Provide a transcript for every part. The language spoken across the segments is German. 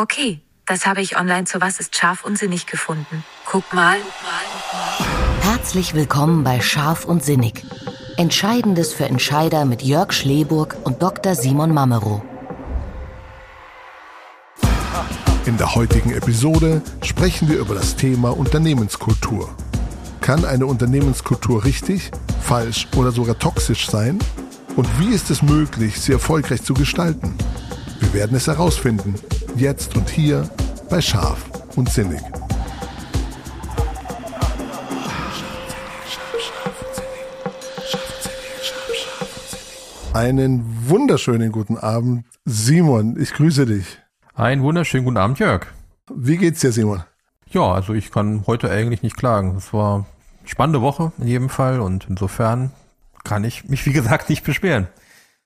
Okay, das habe ich online zu Was ist scharf und sinnig gefunden. Guck mal. Herzlich willkommen bei Scharf und Sinnig. Entscheidendes für Entscheider mit Jörg Schleburg und Dr. Simon Mamero. In der heutigen Episode sprechen wir über das Thema Unternehmenskultur. Kann eine Unternehmenskultur richtig, falsch oder sogar toxisch sein? Und wie ist es möglich, sie erfolgreich zu gestalten? Wir werden es herausfinden, jetzt und hier bei Scharf und Sinnig. Einen wunderschönen guten Abend, Simon. Ich grüße dich. Einen wunderschönen guten Abend, Jörg. Wie geht's dir, Simon? Ja, also ich kann heute eigentlich nicht klagen. Es war eine spannende Woche in jedem Fall und insofern kann ich mich, wie gesagt, nicht beschweren.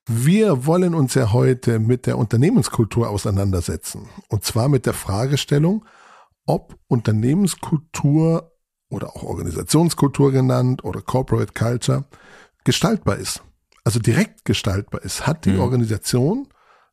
Wir wollen uns ja heute mit der Unternehmenskultur auseinandersetzen. Und zwar mit der Fragestellung, ob Unternehmenskultur oder auch Organisationskultur genannt oder Corporate Culture gestaltbar ist. Also direkt gestaltbar ist. Hat die mhm. Organisation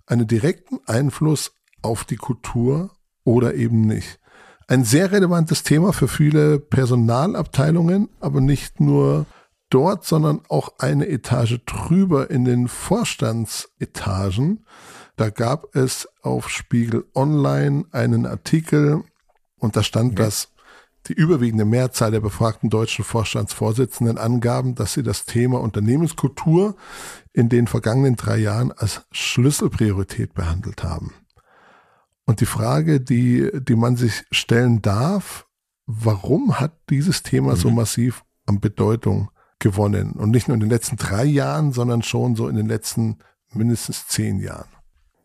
einen direkten Einfluss auf die Kultur oder eben nicht? Ein sehr relevantes Thema für viele Personalabteilungen, aber nicht nur dort, sondern auch eine Etage drüber in den Vorstandsetagen. Da gab es auf Spiegel Online einen Artikel und da stand, okay. dass die überwiegende Mehrzahl der befragten deutschen Vorstandsvorsitzenden angaben, dass sie das Thema Unternehmenskultur in den vergangenen drei Jahren als Schlüsselpriorität behandelt haben. Und die Frage, die, die man sich stellen darf, warum hat dieses Thema mhm. so massiv an Bedeutung gewonnen. Und nicht nur in den letzten drei Jahren, sondern schon so in den letzten mindestens zehn Jahren.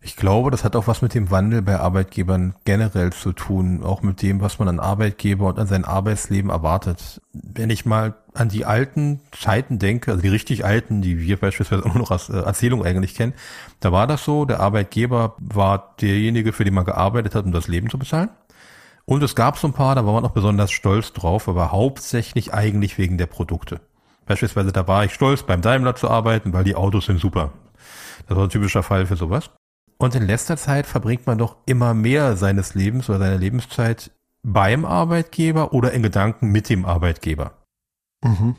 Ich glaube, das hat auch was mit dem Wandel bei Arbeitgebern generell zu tun, auch mit dem, was man an Arbeitgeber und an sein Arbeitsleben erwartet. Wenn ich mal an die alten Zeiten denke, also die richtig alten, die wir beispielsweise auch noch als äh, Erzählung eigentlich kennen, da war das so, der Arbeitgeber war derjenige, für den man gearbeitet hat, um das Leben zu bezahlen. Und es gab so ein paar, da war man auch besonders stolz drauf, aber hauptsächlich eigentlich wegen der Produkte. Beispielsweise, da war ich stolz, beim Daimler zu arbeiten, weil die Autos sind super. Das war ein typischer Fall für sowas. Und in letzter Zeit verbringt man doch immer mehr seines Lebens oder seiner Lebenszeit beim Arbeitgeber oder in Gedanken mit dem Arbeitgeber. Mhm.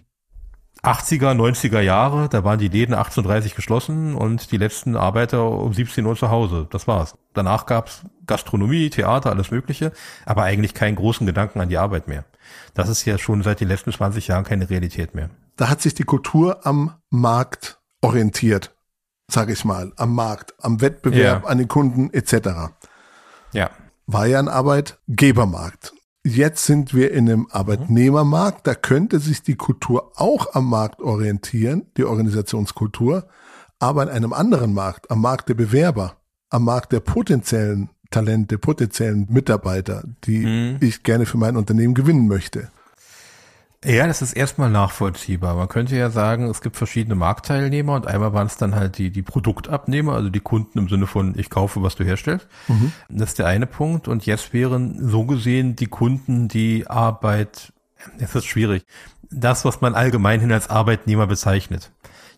80er, 90er Jahre, da waren die Läden 18.30 geschlossen und die letzten Arbeiter um 17 Uhr zu Hause. Das war's. Danach gab's Gastronomie, Theater, alles Mögliche, aber eigentlich keinen großen Gedanken an die Arbeit mehr. Das ist ja schon seit den letzten 20 Jahren keine Realität mehr da hat sich die Kultur am Markt orientiert, sage ich mal, am Markt, am Wettbewerb, ja. an den Kunden etc. Ja. War ja ein Arbeitgebermarkt. Jetzt sind wir in einem Arbeitnehmermarkt, da könnte sich die Kultur auch am Markt orientieren, die Organisationskultur, aber in einem anderen Markt, am Markt der Bewerber, am Markt der potenziellen Talente, potenziellen Mitarbeiter, die mhm. ich gerne für mein Unternehmen gewinnen möchte. Ja, das ist erstmal nachvollziehbar. Man könnte ja sagen, es gibt verschiedene Marktteilnehmer und einmal waren es dann halt die, die Produktabnehmer, also die Kunden im Sinne von, ich kaufe, was du herstellst. Mhm. Das ist der eine Punkt. Und jetzt wären so gesehen die Kunden, die Arbeit, es ist schwierig, das, was man allgemein hin als Arbeitnehmer bezeichnet.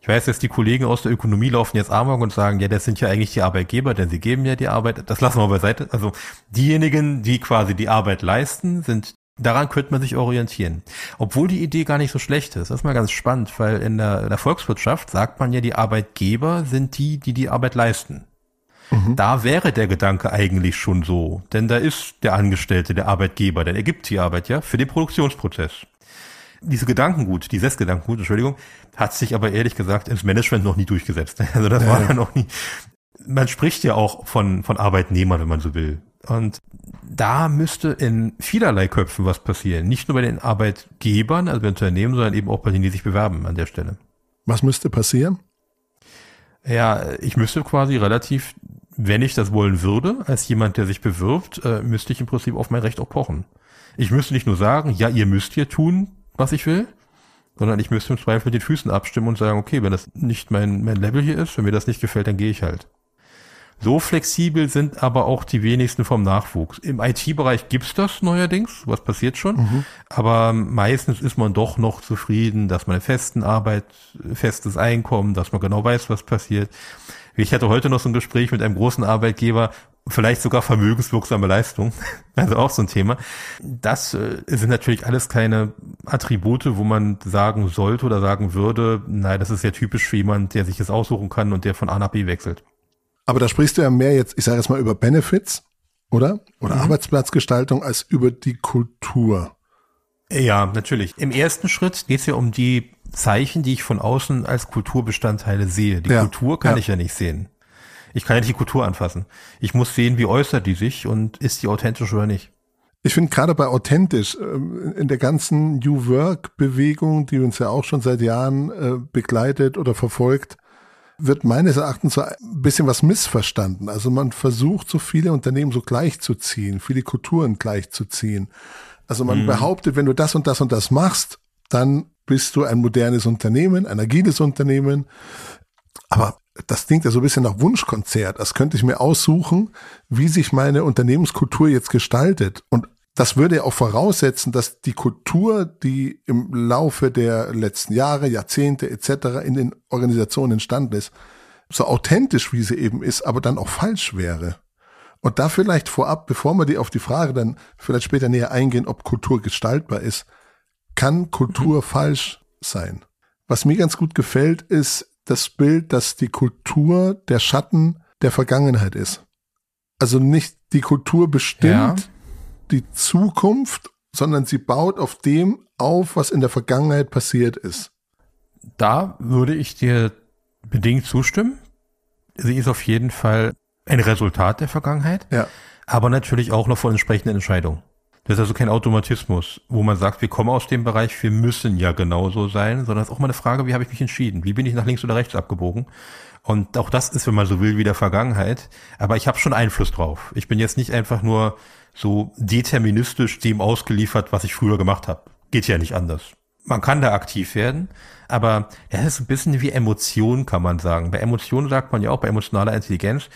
Ich weiß jetzt, die Kollegen aus der Ökonomie laufen jetzt amok und sagen, ja, das sind ja eigentlich die Arbeitgeber, denn sie geben ja die Arbeit. Das lassen wir beiseite. Also diejenigen, die quasi die Arbeit leisten, sind Daran könnte man sich orientieren. Obwohl die Idee gar nicht so schlecht ist. Das ist mal ganz spannend, weil in der, in der Volkswirtschaft sagt man ja, die Arbeitgeber sind die, die die Arbeit leisten. Mhm. Da wäre der Gedanke eigentlich schon so. Denn da ist der Angestellte, der Arbeitgeber, der ergibt die Arbeit ja für den Produktionsprozess. Diese Gedankengut, dieses Gedankengut, Entschuldigung, hat sich aber ehrlich gesagt ins Management noch nie durchgesetzt. Also das ja. war ja noch nie. Man spricht ja auch von, von Arbeitnehmern, wenn man so will. Und da müsste in vielerlei Köpfen was passieren. Nicht nur bei den Arbeitgebern, also bei den Unternehmen, sondern eben auch bei denen, die sich bewerben an der Stelle. Was müsste passieren? Ja, ich müsste quasi relativ, wenn ich das wollen würde, als jemand, der sich bewirbt, äh, müsste ich im Prinzip auf mein Recht auch pochen. Ich müsste nicht nur sagen, ja, ihr müsst hier tun, was ich will, sondern ich müsste im Zweifel mit den Füßen abstimmen und sagen, okay, wenn das nicht mein, mein Level hier ist, wenn mir das nicht gefällt, dann gehe ich halt. So flexibel sind aber auch die wenigsten vom Nachwuchs. Im IT-Bereich gibt's das neuerdings, was passiert schon, mhm. aber meistens ist man doch noch zufrieden, dass man eine festen Arbeit, festes Einkommen, dass man genau weiß, was passiert. Ich hatte heute noch so ein Gespräch mit einem großen Arbeitgeber vielleicht sogar vermögenswirksame Leistung, also auch so ein Thema. Das äh, sind natürlich alles keine Attribute, wo man sagen sollte oder sagen würde, nein, das ist ja typisch für jemand, der sich das aussuchen kann und der von A nach B wechselt. Aber da sprichst du ja mehr jetzt, ich sage jetzt mal über Benefits, oder? Oder mhm. Arbeitsplatzgestaltung als über die Kultur. Ja, natürlich. Im ersten Schritt geht es ja um die Zeichen, die ich von außen als Kulturbestandteile sehe. Die ja. Kultur kann ja. ich ja nicht sehen. Ich kann ja nicht die Kultur anfassen. Ich muss sehen, wie äußert die sich und ist die authentisch oder nicht. Ich finde gerade bei authentisch, ähm, in der ganzen New Work-Bewegung, die uns ja auch schon seit Jahren äh, begleitet oder verfolgt, wird meines Erachtens so ein bisschen was missverstanden. Also man versucht, so viele Unternehmen so gleichzuziehen, viele Kulturen gleichzuziehen. Also man mhm. behauptet, wenn du das und das und das machst, dann bist du ein modernes Unternehmen, ein agiles Unternehmen. Aber das klingt ja so ein bisschen nach Wunschkonzert. Das könnte ich mir aussuchen, wie sich meine Unternehmenskultur jetzt gestaltet. Und das würde ja auch voraussetzen, dass die Kultur, die im Laufe der letzten Jahre, Jahrzehnte etc. in den Organisationen entstanden ist, so authentisch wie sie eben ist, aber dann auch falsch wäre. Und da vielleicht vorab, bevor wir die auf die Frage dann vielleicht später näher eingehen, ob Kultur gestaltbar ist, kann Kultur mhm. falsch sein. Was mir ganz gut gefällt, ist das Bild, dass die Kultur der Schatten der Vergangenheit ist. Also nicht die Kultur bestimmt ja. die Zukunft, sondern sie baut auf dem auf, was in der Vergangenheit passiert ist. Da würde ich dir bedingt zustimmen. Sie ist auf jeden Fall ein Resultat der Vergangenheit, ja. aber natürlich auch noch von entsprechenden Entscheidungen. Das ist also kein Automatismus, wo man sagt, wir kommen aus dem Bereich, wir müssen ja genauso sein, sondern es ist auch mal eine Frage, wie habe ich mich entschieden? Wie bin ich nach links oder rechts abgebogen? Und auch das ist, wenn man so will, wieder Vergangenheit. Aber ich habe schon Einfluss drauf. Ich bin jetzt nicht einfach nur so deterministisch dem ausgeliefert, was ich früher gemacht habe. Geht ja nicht anders. Man kann da aktiv werden, aber das ist ein bisschen wie Emotion, kann man sagen. Bei Emotionen sagt man ja auch, bei emotionaler Intelligenz,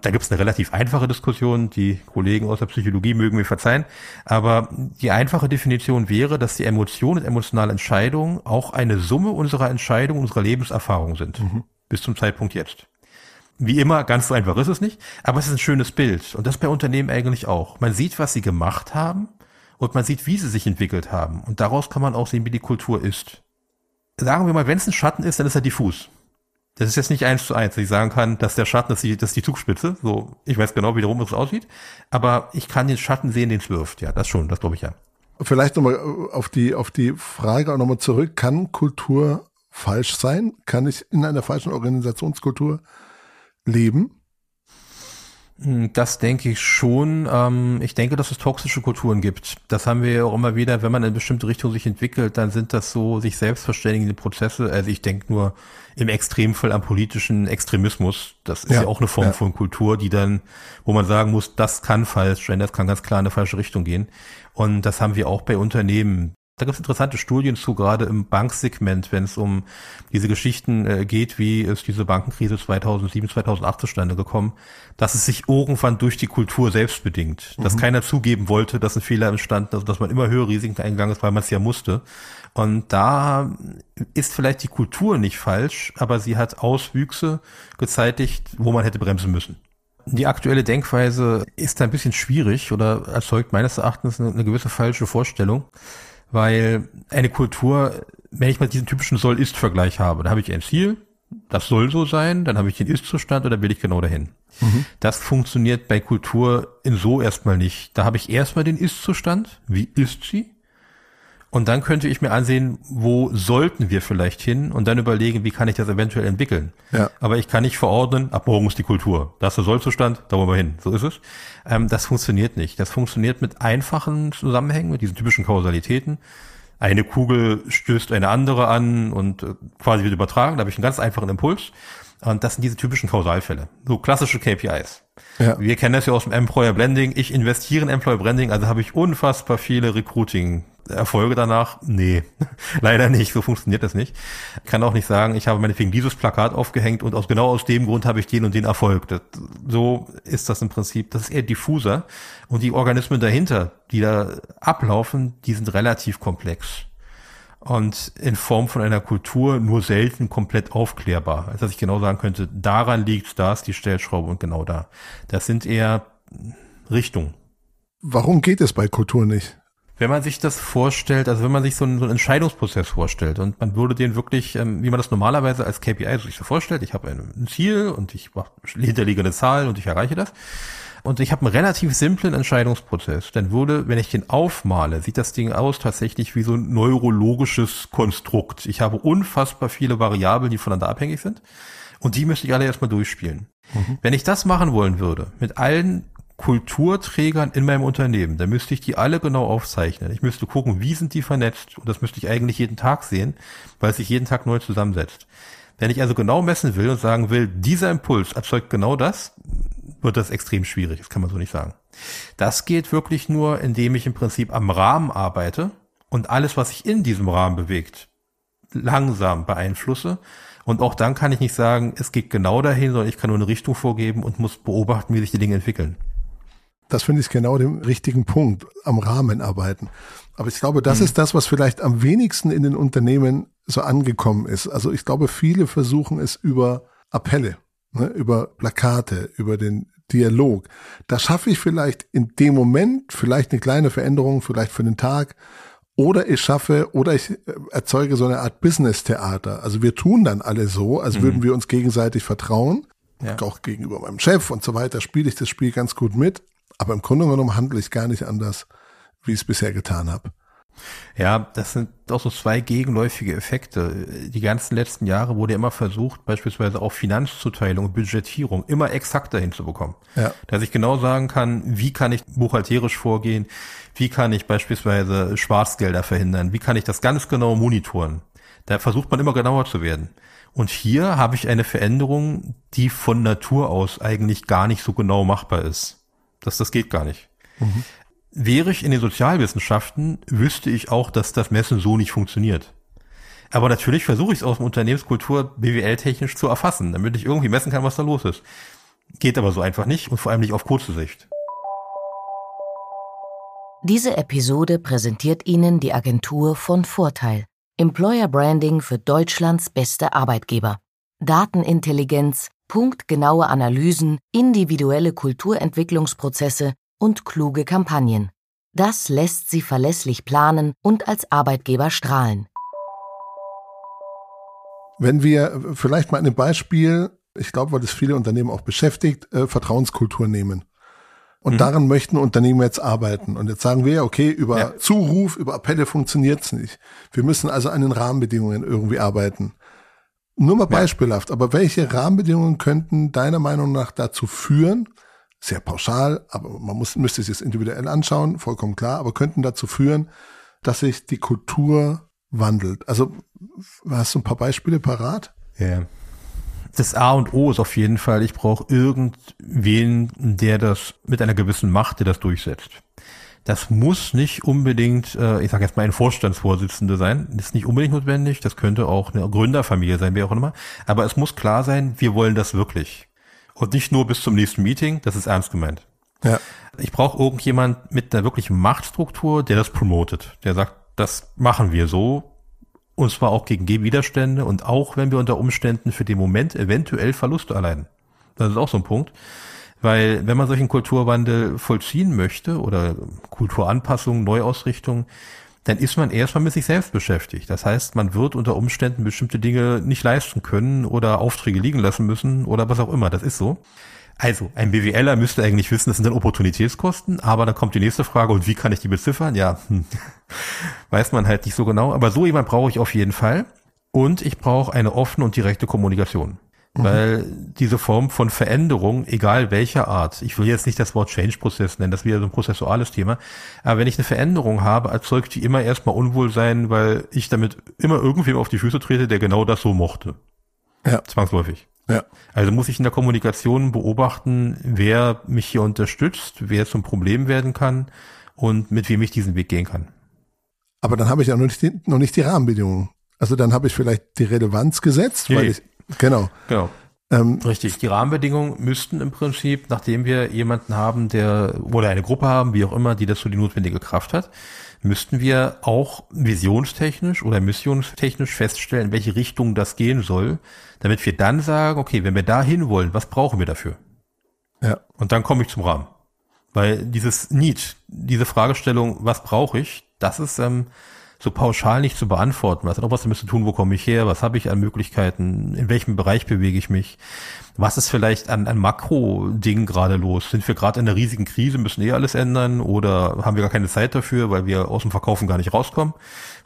da gibt es eine relativ einfache Diskussion, die Kollegen aus der Psychologie mögen mir verzeihen, aber die einfache Definition wäre, dass die Emotionen und emotionale Entscheidungen auch eine Summe unserer Entscheidungen, unserer Lebenserfahrung sind, mhm. bis zum Zeitpunkt jetzt. Wie immer, ganz so einfach ist es nicht, aber es ist ein schönes Bild und das bei Unternehmen eigentlich auch. Man sieht, was sie gemacht haben und man sieht, wie sie sich entwickelt haben und daraus kann man auch sehen, wie die Kultur ist. Sagen wir mal, wenn es ein Schatten ist, dann ist er diffus. Das ist jetzt nicht eins zu eins, dass ich sagen kann, dass der Schatten, das ist die, das ist die Zugspitze. So, ich weiß genau, wie rum es aussieht. Aber ich kann den Schatten sehen, den es wirft. Ja, das schon, das glaube ich ja. Vielleicht nochmal auf die, auf die Frage auch nochmal zurück. Kann Kultur falsch sein? Kann ich in einer falschen Organisationskultur leben? Hm, das denke ich schon. Ähm, ich denke, dass es toxische Kulturen gibt. Das haben wir ja auch immer wieder. Wenn man in eine bestimmte Richtung sich entwickelt, dann sind das so sich selbst verständigende Prozesse. Also ich denke nur im Extremfall am politischen Extremismus. Das ist ja, ja auch eine Form ja. von Kultur, die dann, wo man sagen muss, das kann falsch sein, das kann ganz klar in eine falsche Richtung gehen. Und das haben wir auch bei Unternehmen. Da gibt es interessante Studien zu, gerade im Banksegment, wenn es um diese Geschichten äh, geht, wie ist diese Bankenkrise 2007, 2008 zustande gekommen, dass es sich irgendwann durch die Kultur selbst bedingt, dass mhm. keiner zugeben wollte, dass ein Fehler entstand, also dass man immer höhere Risiken eingegangen ist, weil man es ja musste. Und da ist vielleicht die Kultur nicht falsch, aber sie hat Auswüchse gezeitigt, wo man hätte bremsen müssen. Die aktuelle Denkweise ist ein bisschen schwierig oder erzeugt meines Erachtens eine, eine gewisse falsche Vorstellung weil eine Kultur, wenn ich mal diesen typischen Soll-Ist-Vergleich habe, da habe ich ein Ziel, das soll so sein, dann habe ich den Ist-Zustand oder will ich genau dahin. Mhm. Das funktioniert bei Kultur in so erstmal nicht. Da habe ich erstmal den Ist-Zustand, wie ist sie? Und dann könnte ich mir ansehen, wo sollten wir vielleicht hin und dann überlegen, wie kann ich das eventuell entwickeln. Ja. Aber ich kann nicht verordnen, ab morgen ist die Kultur. Das ist der Sollzustand, da wollen wir hin. So ist es. Ähm, das funktioniert nicht. Das funktioniert mit einfachen Zusammenhängen, mit diesen typischen Kausalitäten. Eine Kugel stößt eine andere an und äh, quasi wird übertragen. Da habe ich einen ganz einfachen Impuls. Und das sind diese typischen Kausalfälle. So klassische KPIs. Ja. Wir kennen das ja aus dem Employer Blending. Ich investiere in Employer Branding, also habe ich unfassbar viele Recruiting Erfolge danach? Nee, leider nicht. So funktioniert das nicht. Ich kann auch nicht sagen, ich habe meinetwegen dieses Plakat aufgehängt und aus genau aus dem Grund habe ich den und den Erfolg. Das, so ist das im Prinzip. Das ist eher diffuser. Und die Organismen dahinter, die da ablaufen, die sind relativ komplex. Und in Form von einer Kultur nur selten komplett aufklärbar. Also dass ich genau sagen könnte, daran liegt, da ist die Stellschraube und genau da. Das sind eher Richtung. Warum geht es bei Kultur nicht? Wenn man sich das vorstellt, also wenn man sich so einen, so einen Entscheidungsprozess vorstellt und man würde den wirklich, ähm, wie man das normalerweise als KPI sich so vorstellt, ich habe ein Ziel und ich mache hinterliegende Zahlen und ich erreiche das. Und ich habe einen relativ simplen Entscheidungsprozess. Dann würde, wenn ich den aufmale, sieht das Ding aus tatsächlich wie so ein neurologisches Konstrukt. Ich habe unfassbar viele Variablen, die voneinander abhängig sind. Und die müsste ich alle erstmal durchspielen. Mhm. Wenn ich das machen wollen würde, mit allen Kulturträgern in meinem Unternehmen, dann müsste ich die alle genau aufzeichnen. Ich müsste gucken, wie sind die vernetzt und das müsste ich eigentlich jeden Tag sehen, weil es sich jeden Tag neu zusammensetzt. Wenn ich also genau messen will und sagen will, dieser Impuls erzeugt genau das, wird das extrem schwierig. Das kann man so nicht sagen. Das geht wirklich nur, indem ich im Prinzip am Rahmen arbeite und alles, was sich in diesem Rahmen bewegt, langsam beeinflusse. Und auch dann kann ich nicht sagen, es geht genau dahin, sondern ich kann nur eine Richtung vorgeben und muss beobachten, wie sich die Dinge entwickeln. Das finde ich genau den richtigen Punkt, am Rahmen arbeiten. Aber ich glaube, das mhm. ist das, was vielleicht am wenigsten in den Unternehmen so angekommen ist. Also ich glaube, viele versuchen es über Appelle, ne, über Plakate, über den Dialog. Da schaffe ich vielleicht in dem Moment vielleicht eine kleine Veränderung, vielleicht für den Tag. Oder ich schaffe, oder ich äh, erzeuge so eine Art Business-Theater. Also wir tun dann alle so, als mhm. würden wir uns gegenseitig vertrauen. Ja. Auch gegenüber meinem Chef und so weiter spiele ich das Spiel ganz gut mit. Aber im Grunde genommen handle ich gar nicht anders, wie ich es bisher getan habe. Ja, das sind doch so zwei gegenläufige Effekte. Die ganzen letzten Jahre wurde immer versucht, beispielsweise auch Finanzzuteilung und Budgetierung immer exakter hinzubekommen. Ja. Dass ich genau sagen kann, wie kann ich buchhalterisch vorgehen, wie kann ich beispielsweise Schwarzgelder verhindern, wie kann ich das ganz genau monitoren. Da versucht man immer genauer zu werden. Und hier habe ich eine Veränderung, die von Natur aus eigentlich gar nicht so genau machbar ist. Das, das geht gar nicht. Mhm. Wäre ich in den Sozialwissenschaften, wüsste ich auch, dass das Messen so nicht funktioniert. Aber natürlich versuche ich es aus dem Unternehmenskultur BWL-technisch zu erfassen, damit ich irgendwie messen kann, was da los ist. Geht aber so einfach nicht und vor allem nicht auf kurze Sicht. Diese Episode präsentiert Ihnen die Agentur von Vorteil. Employer Branding für Deutschlands beste Arbeitgeber. Datenintelligenz, punktgenaue Analysen, individuelle Kulturentwicklungsprozesse und kluge Kampagnen. Das lässt sie verlässlich planen und als Arbeitgeber strahlen. Wenn wir vielleicht mal ein Beispiel, ich glaube, weil das viele Unternehmen auch beschäftigt, äh, Vertrauenskultur nehmen. Und mhm. daran möchten Unternehmen jetzt arbeiten. Und jetzt sagen wir, okay, über ja. Zuruf, über Appelle funktioniert's nicht. Wir müssen also an den Rahmenbedingungen irgendwie arbeiten. Nur mal beispielhaft, aber welche Rahmenbedingungen könnten deiner Meinung nach dazu führen, sehr pauschal, aber man muss, müsste es jetzt individuell anschauen, vollkommen klar, aber könnten dazu führen, dass sich die Kultur wandelt. Also hast du ein paar Beispiele parat? Ja. Das A und O ist auf jeden Fall, ich brauche irgendwen, der das mit einer gewissen Macht, der das durchsetzt. Das muss nicht unbedingt, äh, ich sage jetzt mal, ein Vorstandsvorsitzende sein. Das ist nicht unbedingt notwendig. Das könnte auch eine Gründerfamilie sein, wer auch immer. Aber es muss klar sein, wir wollen das wirklich. Und nicht nur bis zum nächsten Meeting, das ist ernst gemeint. Ja. Ich brauche irgendjemand mit einer wirklichen Machtstruktur, der das promotet. Der sagt, das machen wir so. Und zwar auch gegen Widerstände und auch wenn wir unter Umständen für den Moment eventuell Verluste erleiden. Das ist auch so ein Punkt. Weil wenn man solchen Kulturwandel vollziehen möchte oder Kulturanpassung, Neuausrichtung, dann ist man erstmal mit sich selbst beschäftigt. Das heißt, man wird unter Umständen bestimmte Dinge nicht leisten können oder Aufträge liegen lassen müssen oder was auch immer. Das ist so. Also, ein BWLer müsste eigentlich wissen, das sind dann Opportunitätskosten, aber dann kommt die nächste Frage, und wie kann ich die beziffern? Ja, hm, weiß man halt nicht so genau. Aber so jemand brauche ich auf jeden Fall. Und ich brauche eine offene und direkte Kommunikation. Mhm. Weil diese Form von Veränderung, egal welcher Art, ich will jetzt nicht das Wort Change-Prozess nennen, das wäre so ein prozessuales Thema, aber wenn ich eine Veränderung habe, erzeugt die immer erstmal Unwohlsein, weil ich damit immer irgendwem auf die Füße trete, der genau das so mochte. Ja. Zwangsläufig. Ja. Also muss ich in der Kommunikation beobachten, wer mich hier unterstützt, wer zum Problem werden kann und mit wem ich diesen Weg gehen kann. Aber dann habe ich ja noch nicht die, noch nicht die Rahmenbedingungen. Also dann habe ich vielleicht die Relevanz gesetzt, weil ich Genau. Genau. Ähm, Richtig. Die Rahmenbedingungen müssten im Prinzip, nachdem wir jemanden haben, der oder eine Gruppe haben, wie auch immer, die dazu die notwendige Kraft hat, müssten wir auch visionstechnisch oder missionstechnisch feststellen, in welche Richtung das gehen soll, damit wir dann sagen, okay, wenn wir da hin wollen, was brauchen wir dafür? Ja. Und dann komme ich zum Rahmen. Weil dieses Need, diese Fragestellung, was brauche ich, das ist ähm, so pauschal nicht zu beantworten. Was hat auch was damit zu tun, wo komme ich her, was habe ich an Möglichkeiten, in welchem Bereich bewege ich mich, was ist vielleicht an, an Makro-Dingen gerade los? Sind wir gerade in einer riesigen Krise, müssen eh alles ändern oder haben wir gar keine Zeit dafür, weil wir aus dem Verkaufen gar nicht rauskommen,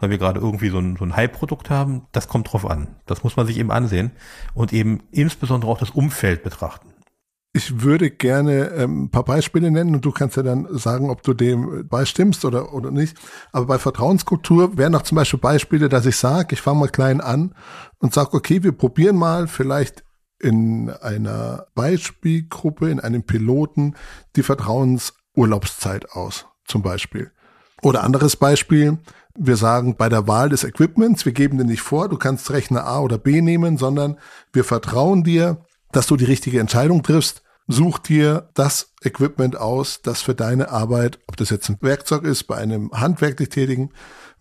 weil wir gerade irgendwie so ein, so ein Hype-Produkt haben? Das kommt drauf an. Das muss man sich eben ansehen und eben insbesondere auch das Umfeld betrachten. Ich würde gerne ähm, ein paar Beispiele nennen und du kannst ja dann sagen, ob du dem beistimmst oder, oder nicht. Aber bei Vertrauenskultur wären noch zum Beispiel Beispiele, dass ich sage, ich fange mal klein an und sage, okay, wir probieren mal vielleicht in einer Beispielgruppe, in einem Piloten die Vertrauensurlaubszeit aus, zum Beispiel. Oder anderes Beispiel, wir sagen bei der Wahl des Equipments, wir geben dir nicht vor, du kannst Rechner A oder B nehmen, sondern wir vertrauen dir, dass du die richtige Entscheidung triffst. Such dir das Equipment aus, das für deine Arbeit, ob das jetzt ein Werkzeug ist bei einem handwerklich tätigen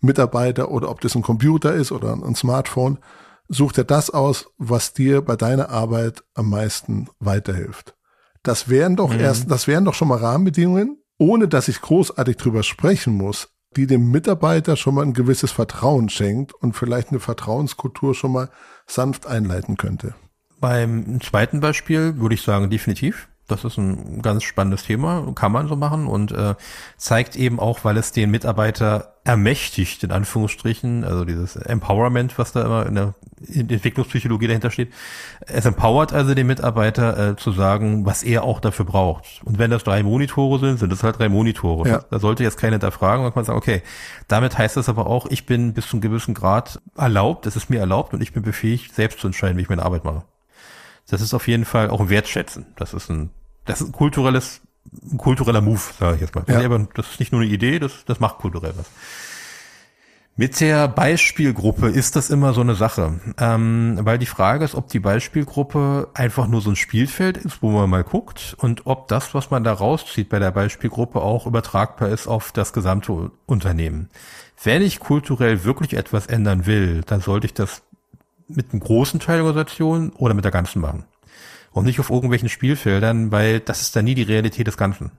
Mitarbeiter oder ob das ein Computer ist oder ein Smartphone, such dir das aus, was dir bei deiner Arbeit am meisten weiterhilft. Das wären doch mhm. erst, das wären doch schon mal Rahmenbedingungen, ohne dass ich großartig drüber sprechen muss, die dem Mitarbeiter schon mal ein gewisses Vertrauen schenkt und vielleicht eine Vertrauenskultur schon mal sanft einleiten könnte. Beim zweiten Beispiel würde ich sagen, definitiv. Das ist ein ganz spannendes Thema, kann man so machen und äh, zeigt eben auch, weil es den Mitarbeiter ermächtigt, in Anführungsstrichen, also dieses Empowerment, was da immer in der Entwicklungspsychologie dahinter steht. Es empowert also den Mitarbeiter äh, zu sagen, was er auch dafür braucht. Und wenn das drei Monitore sind, sind das halt drei Monitore. Ja. Da sollte jetzt keiner hinterfragen, man kann sagen, okay, damit heißt das aber auch, ich bin bis zu einem gewissen Grad erlaubt, es ist mir erlaubt und ich bin befähigt, selbst zu entscheiden, wie ich meine Arbeit mache. Das ist auf jeden Fall auch ein Wertschätzen. Das ist ein, das ist ein kulturelles, ein kultureller Move, sage ich jetzt mal. Ja. Aber das ist nicht nur eine Idee, das, das macht kulturell was. Mit der Beispielgruppe ist das immer so eine Sache, ähm, weil die Frage ist, ob die Beispielgruppe einfach nur so ein Spielfeld ist, wo man mal guckt und ob das, was man da rauszieht bei der Beispielgruppe, auch übertragbar ist auf das gesamte Unternehmen. Wenn ich kulturell wirklich etwas ändern will, dann sollte ich das mit einem großen Teil der Organisation oder mit der ganzen machen. Und nicht auf irgendwelchen Spielfeldern, weil das ist dann nie die Realität des Ganzen.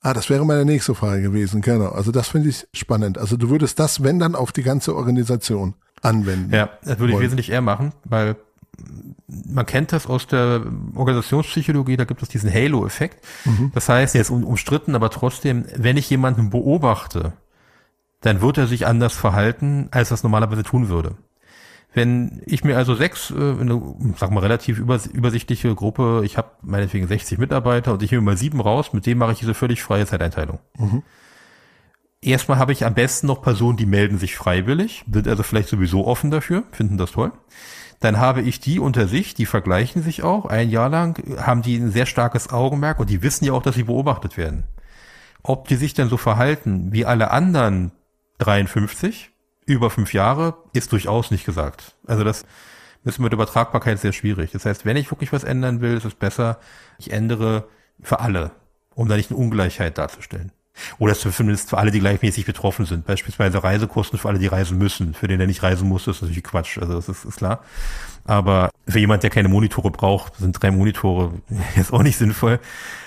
Ah, das wäre meine nächste Frage gewesen, genau. Also das finde ich spannend. Also du würdest das, wenn dann, auf die ganze Organisation anwenden. Ja, das würde ich wesentlich eher machen, weil man kennt das aus der Organisationspsychologie, da gibt es diesen Halo-Effekt. Mhm. Das heißt, er ist umstritten, aber trotzdem, wenn ich jemanden beobachte, dann wird er sich anders verhalten, als er es normalerweise tun würde. Wenn ich mir also sechs, äh, eine, sag mal, relativ übersichtliche Gruppe, ich habe meinetwegen 60 Mitarbeiter und ich nehme mal sieben raus, mit denen mache ich diese völlig freie Zeiteinteilung. Mhm. Erstmal habe ich am besten noch Personen, die melden sich freiwillig, sind also vielleicht sowieso offen dafür, finden das toll. Dann habe ich die unter sich, die vergleichen sich auch ein Jahr lang, haben die ein sehr starkes Augenmerk und die wissen ja auch, dass sie beobachtet werden. Ob die sich denn so verhalten wie alle anderen 53, über fünf Jahre ist durchaus nicht gesagt. Also das ist mit Übertragbarkeit sehr schwierig. Das heißt, wenn ich wirklich was ändern will, ist es besser, ich ändere für alle, um da nicht eine Ungleichheit darzustellen. Oder zumindest für alle, die gleichmäßig betroffen sind. Beispielsweise Reisekosten für alle, die reisen müssen. Für den, der nicht reisen muss, ist natürlich Quatsch. Also das ist, ist klar. Aber für jemand, der keine Monitore braucht, sind drei Monitore jetzt auch nicht sinnvoll.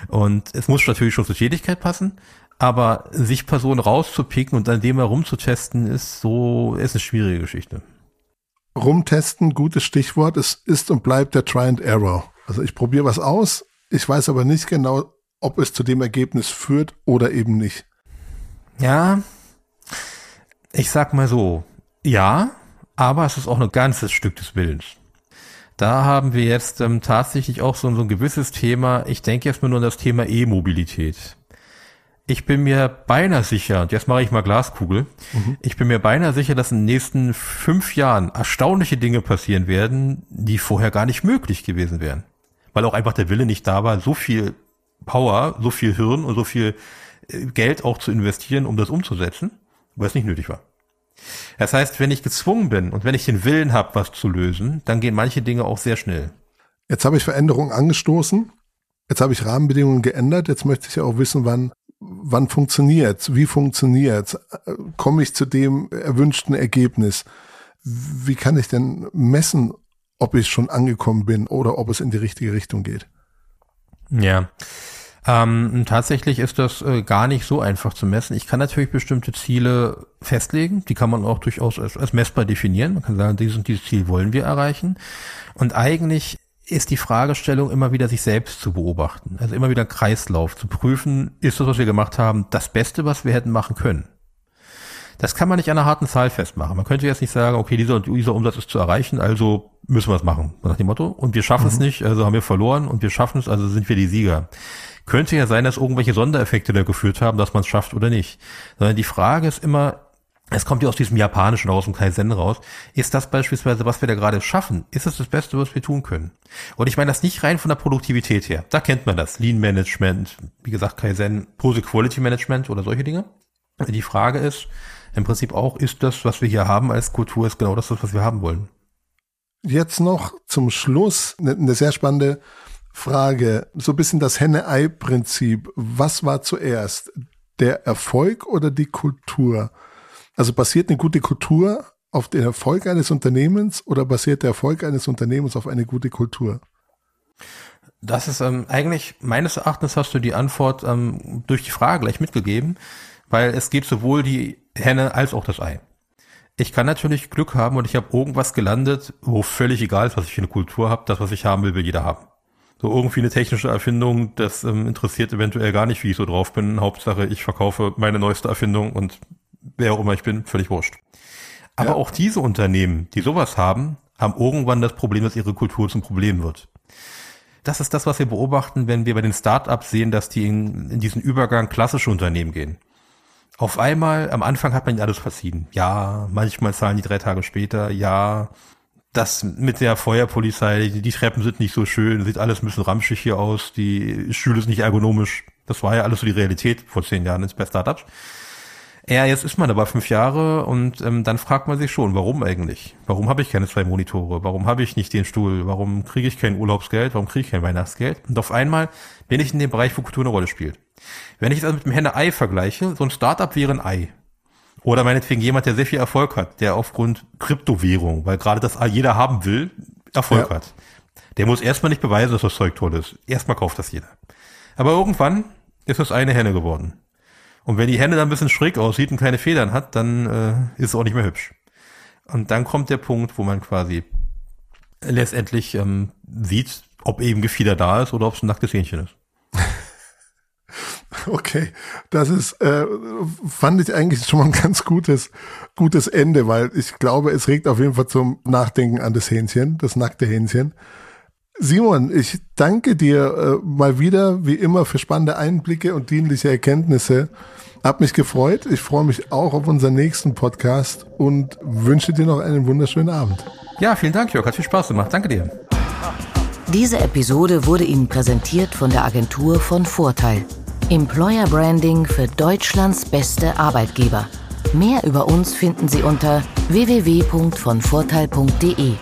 Und es muss natürlich schon zur Tätigkeit passen. Aber sich Personen rauszupicken und an dem herumzutesten, ist so, ist eine schwierige Geschichte. Rumtesten, gutes Stichwort. Es ist und bleibt der Try and Error. Also ich probiere was aus, ich weiß aber nicht genau, ob es zu dem Ergebnis führt oder eben nicht. Ja, ich sag mal so, ja, aber es ist auch ein ganzes Stück des Willens. Da haben wir jetzt ähm, tatsächlich auch so, so ein gewisses Thema, ich denke jetzt mal nur an das Thema E-Mobilität. Ich bin mir beinahe sicher, und jetzt mache ich mal Glaskugel, mhm. ich bin mir beinahe sicher, dass in den nächsten fünf Jahren erstaunliche Dinge passieren werden, die vorher gar nicht möglich gewesen wären. Weil auch einfach der Wille nicht da war, so viel Power, so viel Hirn und so viel äh, Geld auch zu investieren, um das umzusetzen, weil es nicht nötig war. Das heißt, wenn ich gezwungen bin und wenn ich den Willen habe, was zu lösen, dann gehen manche Dinge auch sehr schnell. Jetzt habe ich Veränderungen angestoßen. Jetzt habe ich Rahmenbedingungen geändert. Jetzt möchte ich ja auch wissen, wann wann funktioniert's? Wie funktioniert's? Komme ich zu dem erwünschten Ergebnis? Wie kann ich denn messen, ob ich schon angekommen bin oder ob es in die richtige Richtung geht? Ja. Ähm, tatsächlich ist das äh, gar nicht so einfach zu messen. Ich kann natürlich bestimmte Ziele festlegen, die kann man auch durchaus als, als messbar definieren. Man kann sagen, dieses und dieses Ziel wollen wir erreichen. Und eigentlich ist die Fragestellung immer wieder sich selbst zu beobachten. Also immer wieder Kreislauf zu prüfen, ist das, was wir gemacht haben, das Beste, was wir hätten machen können. Das kann man nicht an einer harten Zahl festmachen. Man könnte jetzt nicht sagen, okay, dieser, dieser Umsatz ist zu erreichen, also müssen wir es machen, nach dem Motto. Und wir schaffen mhm. es nicht, also haben wir verloren und wir schaffen es, also sind wir die Sieger. Könnte ja sein, dass irgendwelche Sondereffekte da geführt haben, dass man es schafft oder nicht. Sondern die Frage ist immer, es kommt ja aus diesem Japanischen aus dem Kaizen raus. Ist das beispielsweise, was wir da gerade schaffen, ist es das Beste, was wir tun können? Und ich meine das nicht rein von der Produktivität her. Da kennt man das. Lean Management, wie gesagt, Kaizen, Pose Quality Management oder solche Dinge. Die Frage ist im Prinzip auch, ist das, was wir hier haben als Kultur, ist genau das, was wir haben wollen? Jetzt noch zum Schluss eine sehr spannende Frage. So ein bisschen das Henne-Ei-Prinzip. Was war zuerst? Der Erfolg oder die Kultur? Also basiert eine gute Kultur auf den Erfolg eines Unternehmens oder basiert der Erfolg eines Unternehmens auf eine gute Kultur? Das ist ähm, eigentlich, meines Erachtens hast du die Antwort ähm, durch die Frage gleich mitgegeben, weil es gibt sowohl die Henne als auch das Ei. Ich kann natürlich Glück haben und ich habe irgendwas gelandet, wo völlig egal ist, was ich für eine Kultur habe, das, was ich haben will, will jeder haben. So irgendwie eine technische Erfindung, das ähm, interessiert eventuell gar nicht, wie ich so drauf bin. Hauptsache, ich verkaufe meine neueste Erfindung und wer auch immer ich bin, völlig wurscht. Aber ja. auch diese Unternehmen, die sowas haben, haben irgendwann das Problem, dass ihre Kultur zum Problem wird. Das ist das, was wir beobachten, wenn wir bei den Startups sehen, dass die in, in diesen Übergang klassische Unternehmen gehen. Auf einmal, am Anfang hat man ihnen alles verziehen. Ja, manchmal zahlen die drei Tage später. Ja, das mit der Feuerpolizei, die Treppen sind nicht so schön, sieht alles ein bisschen ramschig hier aus, die Schule ist nicht ergonomisch. Das war ja alles so die Realität vor zehn Jahren bei Startups. Ja, jetzt ist man aber fünf Jahre und ähm, dann fragt man sich schon, warum eigentlich? Warum habe ich keine zwei Monitore? Warum habe ich nicht den Stuhl? Warum kriege ich kein Urlaubsgeld? Warum kriege ich kein Weihnachtsgeld? Und auf einmal bin ich in dem Bereich, wo Kultur eine Rolle spielt. Wenn ich das mit dem Henne-Ei vergleiche, so ein Startup wäre ein Ei. Oder meinetwegen jemand, der sehr viel Erfolg hat, der aufgrund Kryptowährung, weil gerade das jeder haben will, Erfolg ja. hat. Der muss erstmal nicht beweisen, dass das Zeug toll ist. Erstmal kauft das jeder. Aber irgendwann ist es eine Henne geworden. Und wenn die Henne dann ein bisschen schräg aussieht und keine Federn hat, dann äh, ist es auch nicht mehr hübsch. Und dann kommt der Punkt, wo man quasi letztendlich ähm, sieht, ob eben Gefieder da ist oder ob es ein nacktes Hähnchen ist. Okay, das ist, äh, fand ich eigentlich schon mal ein ganz gutes, gutes Ende, weil ich glaube, es regt auf jeden Fall zum Nachdenken an das Hähnchen, das nackte Hähnchen. Simon, ich danke dir äh, mal wieder, wie immer, für spannende Einblicke und dienliche Erkenntnisse. Hab mich gefreut. Ich freue mich auch auf unseren nächsten Podcast und wünsche dir noch einen wunderschönen Abend. Ja, vielen Dank, Jörg. Hat viel Spaß gemacht. Danke dir. Diese Episode wurde Ihnen präsentiert von der Agentur von Vorteil. Employer Branding für Deutschlands beste Arbeitgeber. Mehr über uns finden Sie unter www.vonvorteil.de.